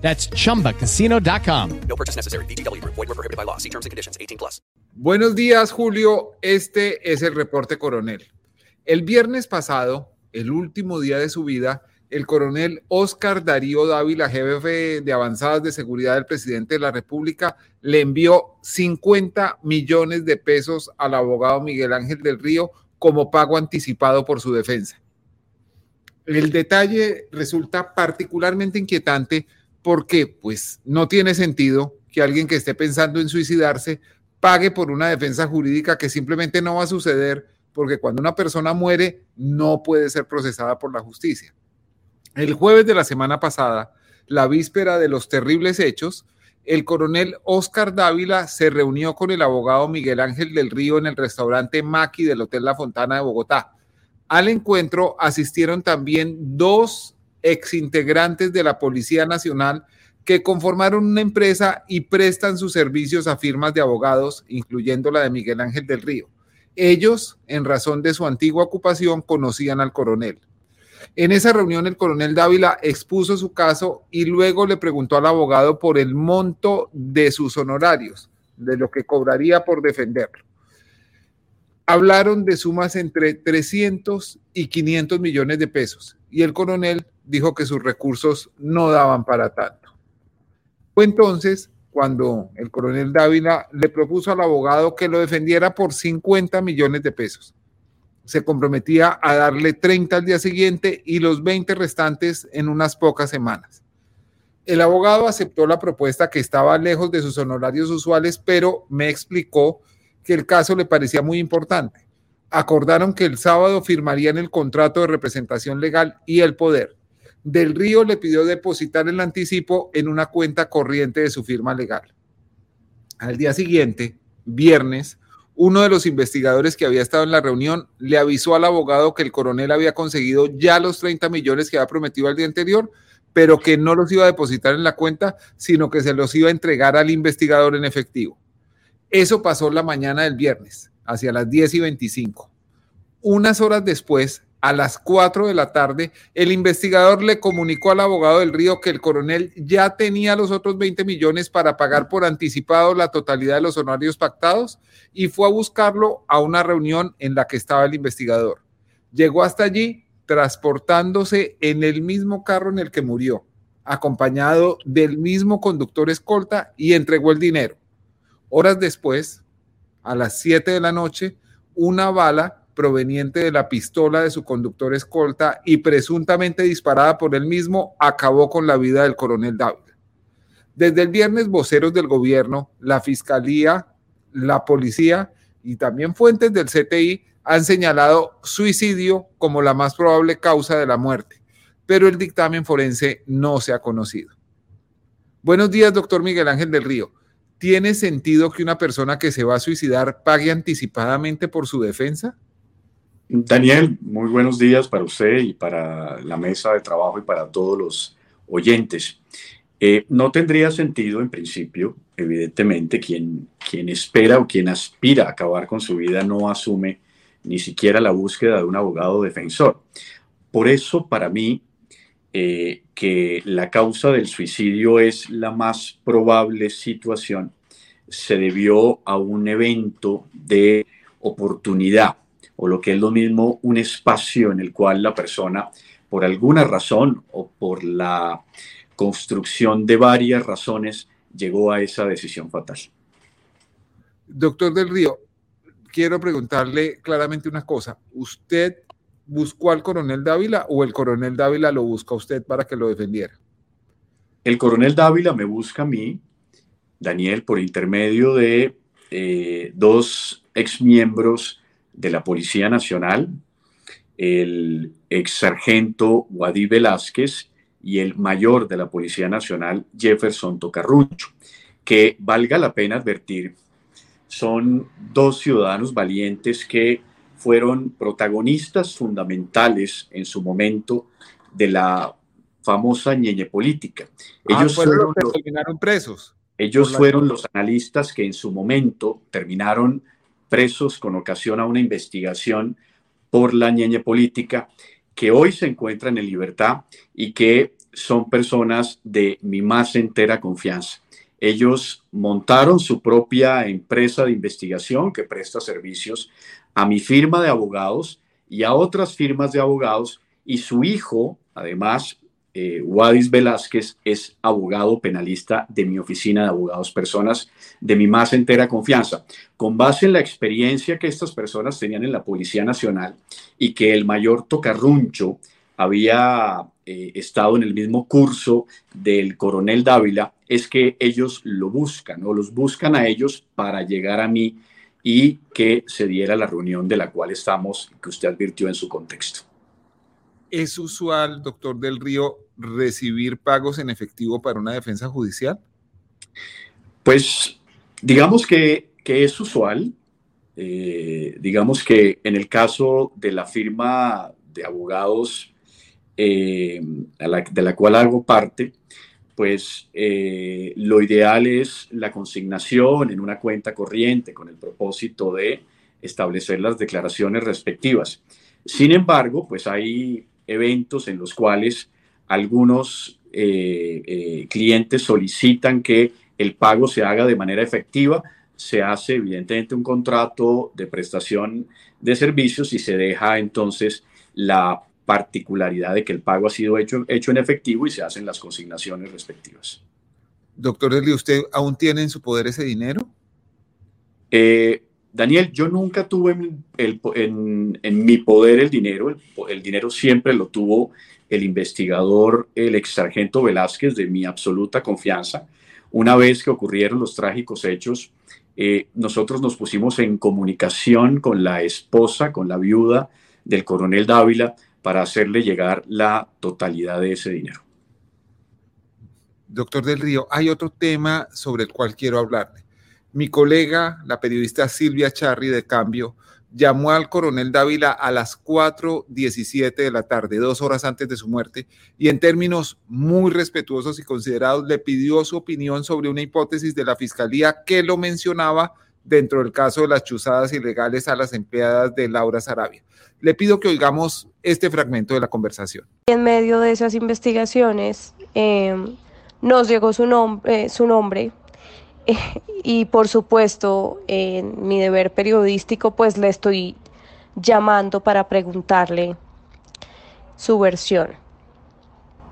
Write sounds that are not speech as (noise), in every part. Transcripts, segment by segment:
That's chumbacasino.com. No purchase necessary. BGW. Void were prohibited by law. See terms and conditions. 18 plus. Buenos días, Julio. Este es el reporte coronel. El viernes pasado, el último día de su vida, el coronel Oscar Darío Dávila, jefe de avanzadas de seguridad del presidente de la República, le envió 50 millones de pesos al abogado Miguel Ángel del Río como pago anticipado por su defensa. El detalle resulta particularmente inquietante porque pues no tiene sentido que alguien que esté pensando en suicidarse pague por una defensa jurídica que simplemente no va a suceder porque cuando una persona muere no puede ser procesada por la justicia. El jueves de la semana pasada, la víspera de los terribles hechos, el coronel Oscar Dávila se reunió con el abogado Miguel Ángel del Río en el restaurante Maki del Hotel La Fontana de Bogotá. Al encuentro asistieron también dos exintegrantes de la Policía Nacional que conformaron una empresa y prestan sus servicios a firmas de abogados, incluyendo la de Miguel Ángel del Río. Ellos, en razón de su antigua ocupación, conocían al coronel. En esa reunión el coronel Dávila expuso su caso y luego le preguntó al abogado por el monto de sus honorarios, de lo que cobraría por defenderlo. Hablaron de sumas entre 300 y 500 millones de pesos y el coronel dijo que sus recursos no daban para tanto. Fue entonces cuando el coronel Dávila le propuso al abogado que lo defendiera por 50 millones de pesos. Se comprometía a darle 30 al día siguiente y los 20 restantes en unas pocas semanas. El abogado aceptó la propuesta que estaba lejos de sus honorarios usuales, pero me explicó que el caso le parecía muy importante. Acordaron que el sábado firmarían el contrato de representación legal y el poder. Del Río le pidió depositar el anticipo en una cuenta corriente de su firma legal. Al día siguiente, viernes, uno de los investigadores que había estado en la reunión le avisó al abogado que el coronel había conseguido ya los 30 millones que había prometido al día anterior, pero que no los iba a depositar en la cuenta, sino que se los iba a entregar al investigador en efectivo. Eso pasó la mañana del viernes, hacia las 10 y 25. Unas horas después, a las 4 de la tarde, el investigador le comunicó al abogado del Río que el coronel ya tenía los otros 20 millones para pagar por anticipado la totalidad de los honorarios pactados y fue a buscarlo a una reunión en la que estaba el investigador. Llegó hasta allí transportándose en el mismo carro en el que murió, acompañado del mismo conductor escolta y entregó el dinero. Horas después, a las 7 de la noche, una bala proveniente de la pistola de su conductor escolta y presuntamente disparada por él mismo, acabó con la vida del coronel Dávila. Desde el viernes, voceros del gobierno, la fiscalía, la policía y también fuentes del CTI han señalado suicidio como la más probable causa de la muerte, pero el dictamen forense no se ha conocido. Buenos días, doctor Miguel Ángel del Río. ¿Tiene sentido que una persona que se va a suicidar pague anticipadamente por su defensa? Daniel, muy buenos días para usted y para la mesa de trabajo y para todos los oyentes. Eh, no tendría sentido, en principio, evidentemente, quien, quien espera o quien aspira a acabar con su vida no asume ni siquiera la búsqueda de un abogado defensor. Por eso, para mí, eh, que la causa del suicidio es la más probable situación, se debió a un evento de oportunidad o lo que es lo mismo un espacio en el cual la persona, por alguna razón o por la construcción de varias razones, llegó a esa decisión fatal. Doctor del Río, quiero preguntarle claramente una cosa. ¿Usted buscó al coronel Dávila o el coronel Dávila lo busca a usted para que lo defendiera? El coronel Dávila me busca a mí, Daniel, por intermedio de eh, dos exmiembros de la Policía Nacional, el ex sargento Wadi Velázquez y el mayor de la Policía Nacional, Jefferson Tocarrucho, que valga la pena advertir, son dos ciudadanos valientes que fueron protagonistas fundamentales en su momento de la famosa ñeñe política. Ah, ellos fueron, los que terminaron presos. Ellos fueron los analistas que en su momento terminaron presos con ocasión a una investigación por la ñeñe política, que hoy se encuentran en libertad y que son personas de mi más entera confianza. Ellos montaron su propia empresa de investigación que presta servicios a mi firma de abogados y a otras firmas de abogados y su hijo, además, eh, Wadis Velázquez, es abogado penalista de mi oficina de abogados, personas de mi más entera confianza. Con base en la experiencia que estas personas tenían en la Policía Nacional y que el mayor Tocarruncho había eh, estado en el mismo curso del coronel Dávila, es que ellos lo buscan o los buscan a ellos para llegar a mí y que se diera la reunión de la cual estamos, que usted advirtió en su contexto. ¿Es usual, doctor del Río, recibir pagos en efectivo para una defensa judicial? Pues digamos que, es usual. Eh, digamos que en el caso de la firma de abogados eh, de la cual hago parte, pues eh, lo ideal es la consignación en una cuenta corriente con el propósito de establecer las declaraciones respectivas. Sin embargo, pues hay eventos en los cuales algunos eh, eh, clientes solicitan que el pago se haga de manera efectiva. Se hace evidentemente un contrato de prestación de servicios y se deja entonces la particularidad de que el pago ha sido hecho, hecho en efectivo y se hacen las consignaciones respectivas. Doctor Eli, ¿usted aún tiene en su poder ese dinero? Eh, Daniel, yo nunca tuve en, mi poder el dinero, el, dinero siempre lo tuvo el investigador, el ex sargento Velázquez, de mi absoluta confianza. Una vez que ocurrieron los trágicos hechos, eh, nosotros nos pusimos en comunicación con la esposa, con la viuda del coronel Dávila, para hacerle llegar la totalidad de ese dinero. Doctor del Río, hay otro tema sobre el cual quiero hablarle. Mi colega, la periodista Silvia Charri de Cambio, llamó al coronel Dávila a las 4.17 de la tarde, dos horas antes de su muerte, y en términos muy respetuosos y considerados le pidió su opinión sobre una hipótesis de la fiscalía que lo mencionaba dentro del caso de las chuzadas ilegales a las empleadas de Laura Sarabia. Le pido que oigamos este fragmento de la conversación. En medio de esas investigaciones eh, nos llegó su, nombre, su nombre (laughs) y por supuesto en mi deber periodístico pues le estoy llamando para preguntarle su versión.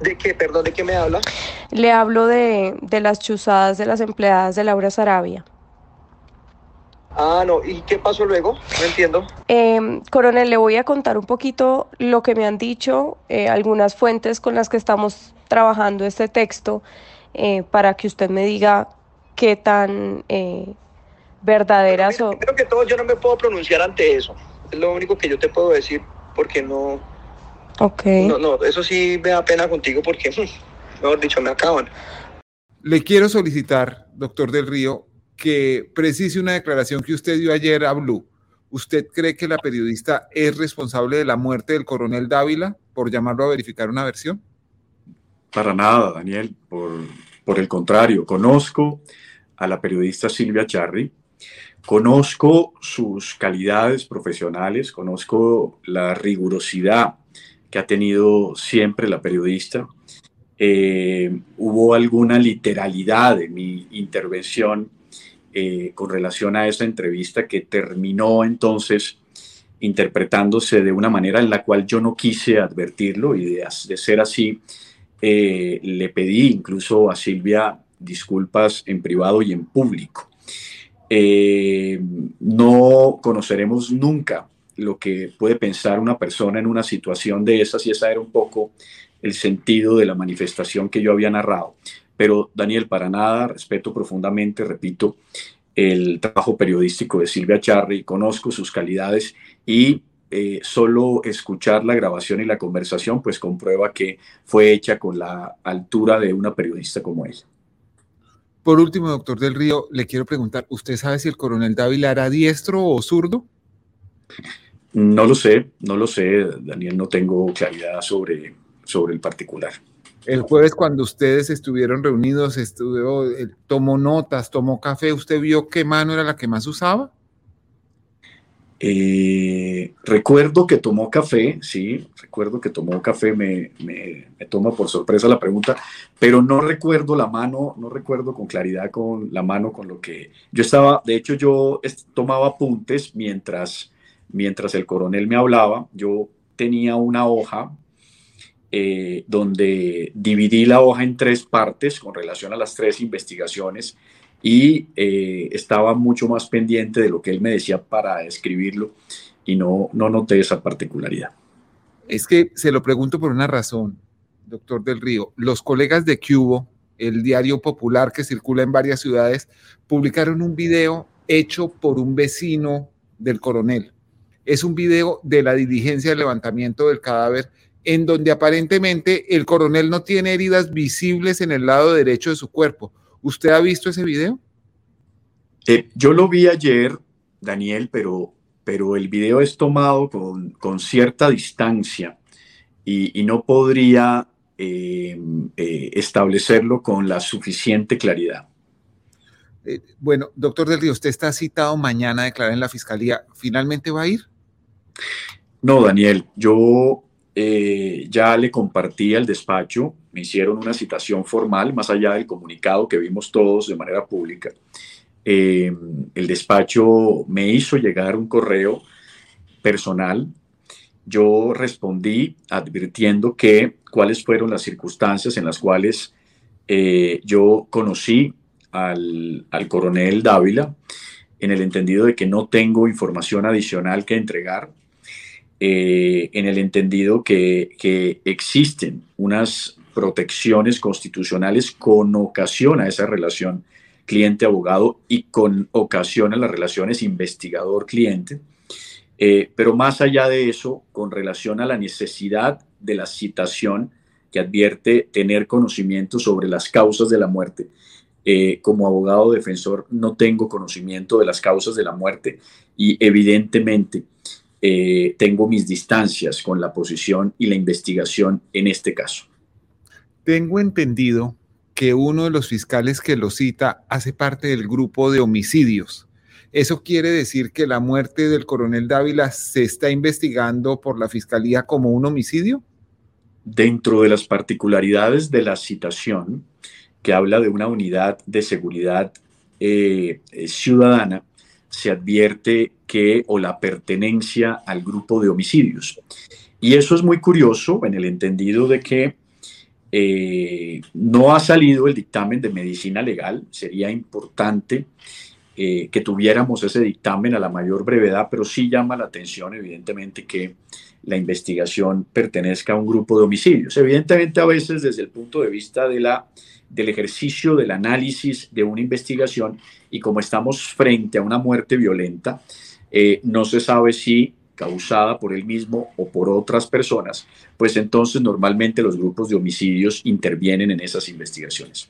¿De qué? Perdón, ¿de qué me habla? Le hablo de, de las chuzadas de las empleadas de Laura Sarabia. Ah, no, ¿y qué pasó luego? No entiendo. Eh, coronel, le voy a contar un poquito lo que me han dicho eh, algunas fuentes con las que estamos trabajando este texto eh, para que usted me diga qué tan eh, verdaderas son. Creo que todo yo no me puedo pronunciar ante eso. Es lo único que yo te puedo decir porque no. Ok. No, no, eso sí me da pena contigo porque, (laughs) mejor dicho, me acaban. Le quiero solicitar, doctor del Río, que precise una declaración que usted dio ayer a Blue. ¿Usted cree que la periodista es responsable de la muerte del coronel Dávila por llamarlo a verificar una versión? Para nada, Daniel. Por, por el contrario, conozco a la periodista Silvia Charri. Conozco sus calidades profesionales, conozco la rigurosidad que ha tenido siempre la periodista. Eh, hubo alguna literalidad en mi intervención eh, con relación a esa entrevista que terminó entonces interpretándose de una manera en la cual yo no quise advertirlo y de, ser así, eh, le pedí incluso a Silvia disculpas en privado y en público. Eh, no conoceremos nunca lo que puede pensar una persona en una situación de esas y esa era un poco el sentido de la manifestación que yo había narrado. Pero Daniel, para nada, respeto profundamente, repito, el trabajo periodístico de Silvia Charri, conozco sus calidades y eh, solo escuchar la grabación y la conversación pues comprueba que fue hecha con la altura de una periodista como ella. Por último, doctor del Río, le quiero preguntar, ¿usted sabe si el coronel Dávila era diestro o zurdo? No lo sé, no lo sé, Daniel, no tengo claridad sobre, sobre el particular. El jueves cuando ustedes estuvieron reunidos, estuvo, eh, tomó notas, tomó café, ¿usted vio qué mano era la que más usaba? Eh, recuerdo que tomó café, sí, recuerdo que tomó café, me, me, toma por sorpresa la pregunta, pero no recuerdo la mano, no recuerdo con claridad con la mano con lo que yo estaba, de hecho yo tomaba apuntes mientras, mientras el coronel me hablaba, yo tenía una hoja eh, donde dividí la hoja en tres partes con relación a las tres investigaciones y eh, estaba mucho más pendiente de lo que él me decía para escribirlo y no, no noté esa particularidad. Es que se lo pregunto por una razón, doctor del Río. Los colegas de Cubo, el diario popular que circula en varias ciudades, publicaron un video hecho por un vecino del coronel. Es un video de la diligencia de levantamiento del cadáver en donde aparentemente el coronel no tiene heridas visibles en el lado derecho de su cuerpo ¿Usted ha visto ese video? Eh, yo lo vi ayer, Daniel, pero, pero el video es tomado con, con cierta distancia y, y no podría eh, eh, establecerlo con la suficiente claridad. Bueno, doctor Del Río, usted está citado mañana a declarar en la fiscalía. ¿Finalmente va a ir? No, Daniel, yo eh, ya le compartí al despacho, me hicieron una citación formal, más allá del comunicado que vimos todos de manera pública. Eh, el despacho me hizo llegar un correo personal. Yo respondí advirtiendo que cuáles fueron las circunstancias en las cuales eh, yo conocí al, al coronel Dávila, en el entendido de que no tengo información adicional que entregar eh, en el entendido que, existen unas protecciones constitucionales con ocasión a esa relación cliente-abogado y con ocasión a las relaciones investigador-cliente. Eh, pero más allá de eso, con relación a la necesidad de la citación que advierte tener conocimiento sobre las causas de la muerte, eh, como abogado defensor no tengo conocimiento de las causas de la muerte y evidentemente eh, tengo mis distancias con la posición y la investigación en este caso. Tengo entendido que uno de los fiscales que lo cita hace parte del grupo de homicidios. ¿Eso quiere decir que la muerte del coronel Dávila se está investigando por la fiscalía como un homicidio? Dentro de las particularidades de la citación, que habla de una unidad de seguridad eh, ciudadana, se advierte que o la pertenencia al grupo de homicidios. Y eso es muy curioso en el entendido de que eh, no ha salido el dictamen de medicina legal. Sería importante eh, que tuviéramos ese dictamen a la mayor brevedad, pero sí llama la atención, evidentemente, que la investigación pertenezca a un grupo de homicidios. Evidentemente, a veces desde el punto de vista de la del ejercicio del análisis de una investigación y como estamos frente a una muerte violenta, eh, no se sabe si causada por él mismo o por otras personas, pues entonces normalmente los grupos de homicidios intervienen en esas investigaciones.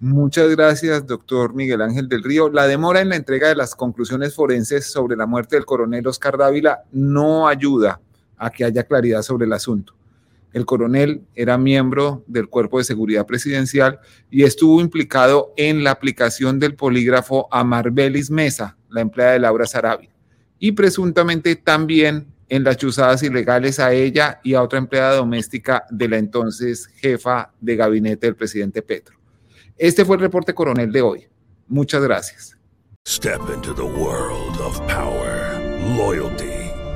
Muchas gracias, doctor Miguel Ángel del Río. La demora en la entrega de las conclusiones forenses sobre la muerte del coronel Oscar Dávila no ayuda a que haya claridad sobre el asunto. El coronel era miembro del Cuerpo de Seguridad Presidencial y estuvo implicado en la aplicación del polígrafo a Marbelis Mesa, la empleada de Laura Sarabia, y presuntamente también en las chuzadas ilegales a ella y a otra empleada doméstica de la entonces jefa de gabinete del presidente Petro. Este fue el reporte coronel de hoy. Muchas gracias. Step into the world of power, loyalty.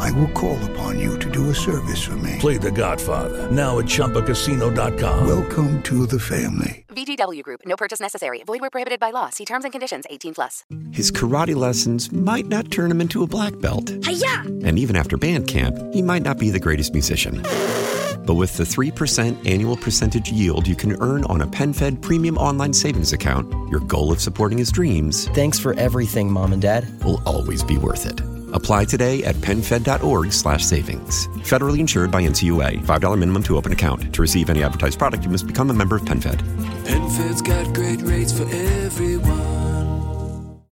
I will call upon you to do a service for me. Play the Godfather, now at ChumbaCasino.com. Welcome to the family. VGW Group. No purchase necessary. Void where prohibited by law. See terms and conditions. 18 plus. His karate lessons might not turn him into a black belt. Hiya! And even after band camp, he might not be the greatest musician. But with the 3% annual percentage yield you can earn on a PenFed premium online savings account, your goal of supporting his dreams Thanks for everything, Mom and Dad. will always be worth it. Apply today at PenFed.org slash savings. Federally insured by NCUA. $5 minimum to open account. To receive any advertised product, you must become a member of PenFed. PenFed's got great rates for everyone.